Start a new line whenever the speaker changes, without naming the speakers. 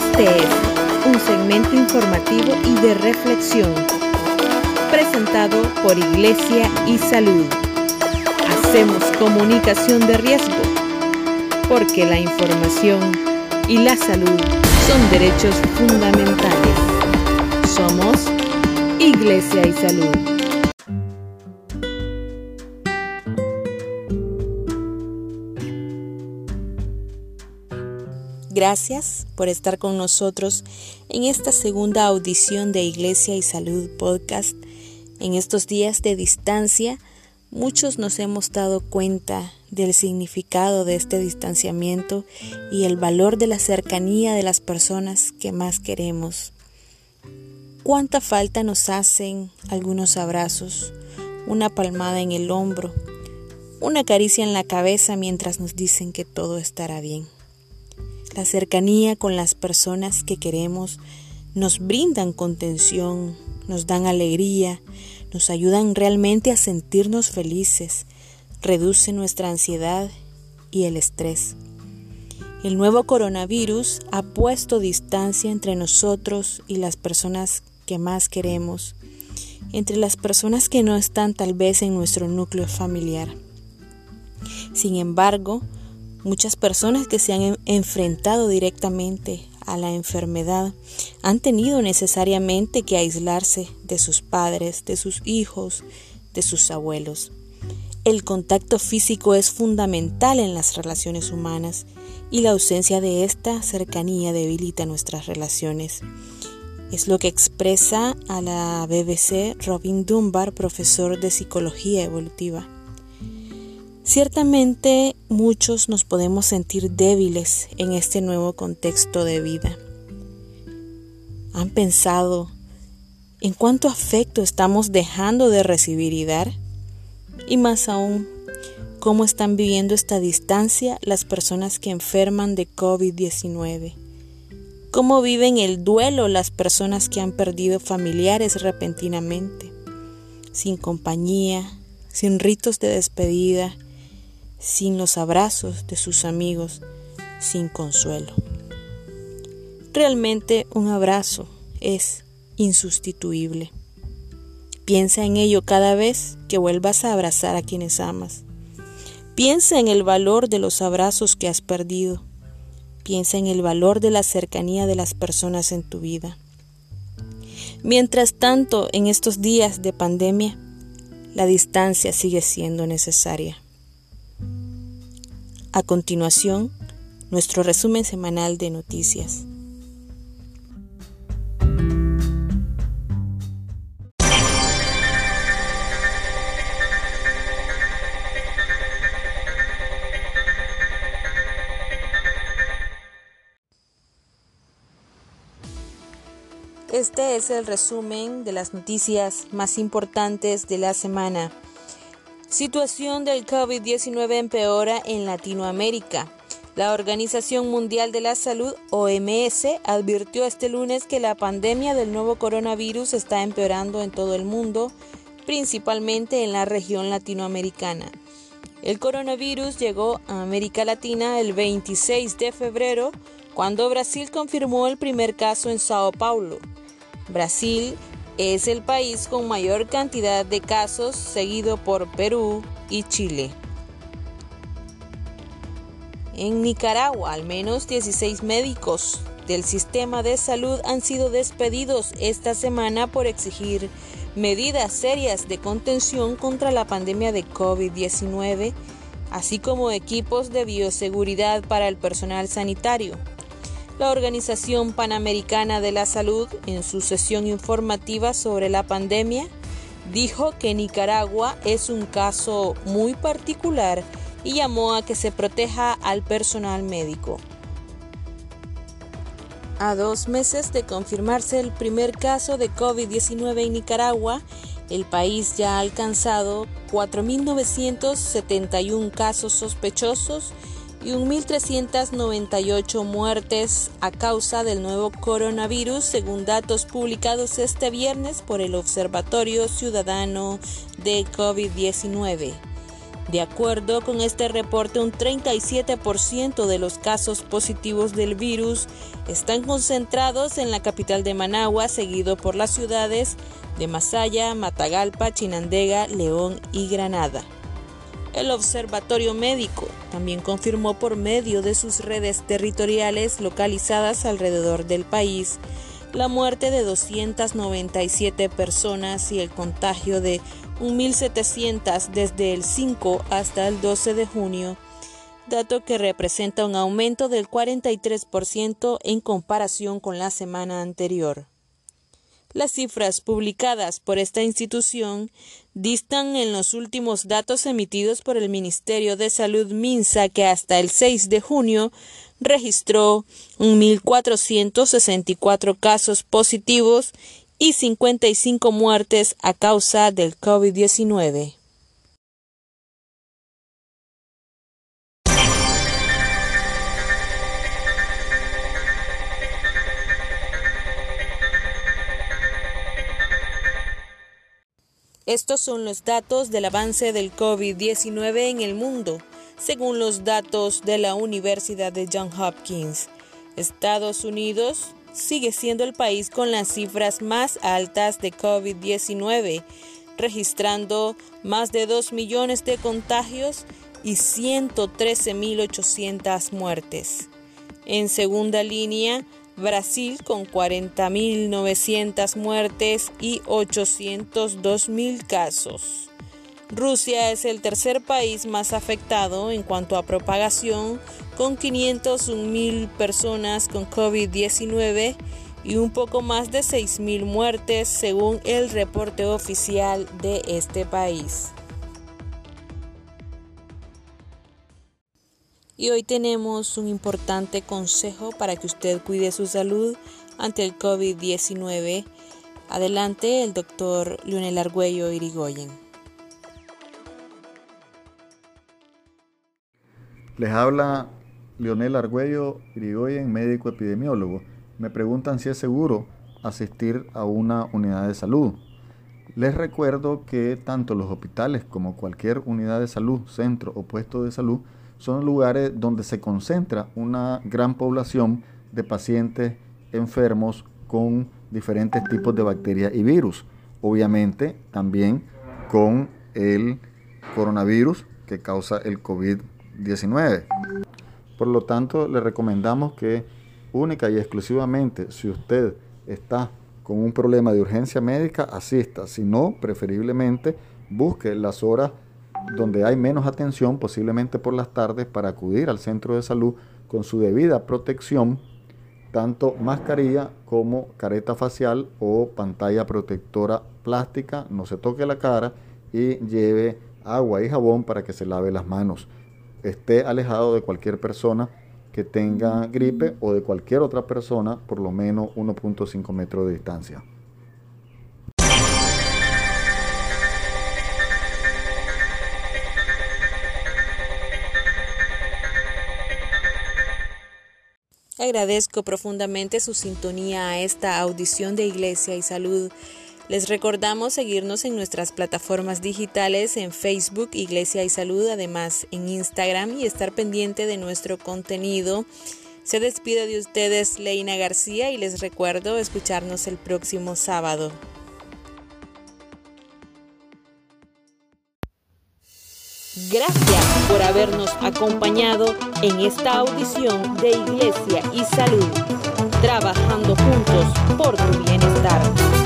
Este es un segmento informativo y de reflexión presentado por Iglesia y Salud. Hacemos comunicación de riesgo porque la información y la salud son derechos fundamentales. Somos Iglesia y Salud. Gracias por estar con nosotros en esta segunda audición de Iglesia y Salud Podcast. En estos días de distancia, muchos nos hemos dado cuenta del significado de este distanciamiento y el valor de la cercanía de las personas que más queremos. ¿Cuánta falta nos hacen algunos abrazos, una palmada en el hombro, una caricia en la cabeza mientras nos dicen que todo estará bien? La cercanía con las personas que queremos nos brindan contención, nos dan alegría, nos ayudan realmente a sentirnos felices, reduce nuestra ansiedad y el estrés. El nuevo coronavirus ha puesto distancia entre nosotros y las personas que más queremos, entre las personas que no están tal vez en nuestro núcleo familiar. Sin embargo, Muchas personas que se han enfrentado directamente a la enfermedad han tenido necesariamente que aislarse de sus padres, de sus hijos, de sus abuelos. El contacto físico es fundamental en las relaciones humanas y la ausencia de esta cercanía debilita nuestras relaciones. Es lo que expresa a la BBC Robin Dunbar, profesor de psicología evolutiva. Ciertamente muchos nos podemos sentir débiles en este nuevo contexto de vida. ¿Han pensado en cuánto afecto estamos dejando de recibir y dar? Y más aún, ¿cómo están viviendo esta distancia las personas que enferman de COVID-19? ¿Cómo viven el duelo las personas que han perdido familiares repentinamente? Sin compañía, sin ritos de despedida, sin los abrazos de sus amigos, sin consuelo. Realmente un abrazo es insustituible. Piensa en ello cada vez que vuelvas a abrazar a quienes amas. Piensa en el valor de los abrazos que has perdido. Piensa en el valor de la cercanía de las personas en tu vida. Mientras tanto, en estos días de pandemia, la distancia sigue siendo necesaria. A continuación, nuestro resumen semanal de noticias. Este es el resumen de las noticias más importantes de la semana. Situación del COVID-19 empeora en Latinoamérica. La Organización Mundial de la Salud, OMS, advirtió este lunes que la pandemia del nuevo coronavirus está empeorando en todo el mundo, principalmente en la región latinoamericana. El coronavirus llegó a América Latina el 26 de febrero, cuando Brasil confirmó el primer caso en Sao Paulo. Brasil es el país con mayor cantidad de casos, seguido por Perú y Chile. En Nicaragua, al menos 16 médicos del sistema de salud han sido despedidos esta semana por exigir medidas serias de contención contra la pandemia de COVID-19, así como equipos de bioseguridad para el personal sanitario. La Organización Panamericana de la Salud, en su sesión informativa sobre la pandemia, dijo que Nicaragua es un caso muy particular y llamó a que se proteja al personal médico. A dos meses de confirmarse el primer caso de COVID-19 en Nicaragua, el país ya ha alcanzado 4.971 casos sospechosos y 1.398 muertes a causa del nuevo coronavirus, según datos publicados este viernes por el Observatorio Ciudadano de COVID-19. De acuerdo con este reporte, un 37% de los casos positivos del virus están concentrados en la capital de Managua, seguido por las ciudades de Masaya, Matagalpa, Chinandega, León y Granada. El Observatorio Médico también confirmó por medio de sus redes territoriales localizadas alrededor del país la muerte de 297 personas y el contagio de 1.700 desde el 5 hasta el 12 de junio, dato que representa un aumento del 43% en comparación con la semana anterior. Las cifras publicadas por esta institución distan en los últimos datos emitidos por el Ministerio de Salud Minsa que hasta el 6 de junio registró 1.464 casos positivos y 55 muertes a causa del COVID-19. Estos son los datos del avance del COVID-19 en el mundo, según los datos de la Universidad de Johns Hopkins. Estados Unidos sigue siendo el país con las cifras más altas de COVID-19, registrando más de 2 millones de contagios y 113.800 muertes. En segunda línea, Brasil con 40.900 muertes y 802.000 casos. Rusia es el tercer país más afectado en cuanto a propagación, con 501.000 personas con COVID-19 y un poco más de 6.000 muertes según el reporte oficial de este país. Y hoy tenemos un importante consejo para que usted cuide su salud ante el COVID-19. Adelante el doctor Leonel Argüello Irigoyen.
Les habla Leonel Argüello Irigoyen, médico epidemiólogo. Me preguntan si es seguro asistir a una unidad de salud. Les recuerdo que tanto los hospitales como cualquier unidad de salud, centro o puesto de salud, son lugares donde se concentra una gran población de pacientes enfermos con diferentes tipos de bacterias y virus. Obviamente también con el coronavirus que causa el COVID-19. 19. Por lo tanto, le recomendamos que única y exclusivamente si usted está con un problema de urgencia médica, asista. Si no, preferiblemente busque las horas donde hay menos atención, posiblemente por las tardes, para acudir al centro de salud con su debida protección, tanto mascarilla como careta facial o pantalla protectora plástica, no se toque la cara y lleve agua y jabón para que se lave las manos esté alejado de cualquier persona que tenga gripe o de cualquier otra persona por lo menos 1.5 metros de distancia.
Agradezco profundamente su sintonía a esta audición de Iglesia y Salud les recordamos seguirnos en nuestras plataformas digitales en Facebook, Iglesia y Salud, además en Instagram y estar pendiente de nuestro contenido. Se despide de ustedes Leina García y les recuerdo escucharnos el próximo sábado. Gracias por habernos acompañado en esta audición de Iglesia y Salud, trabajando juntos por tu bienestar.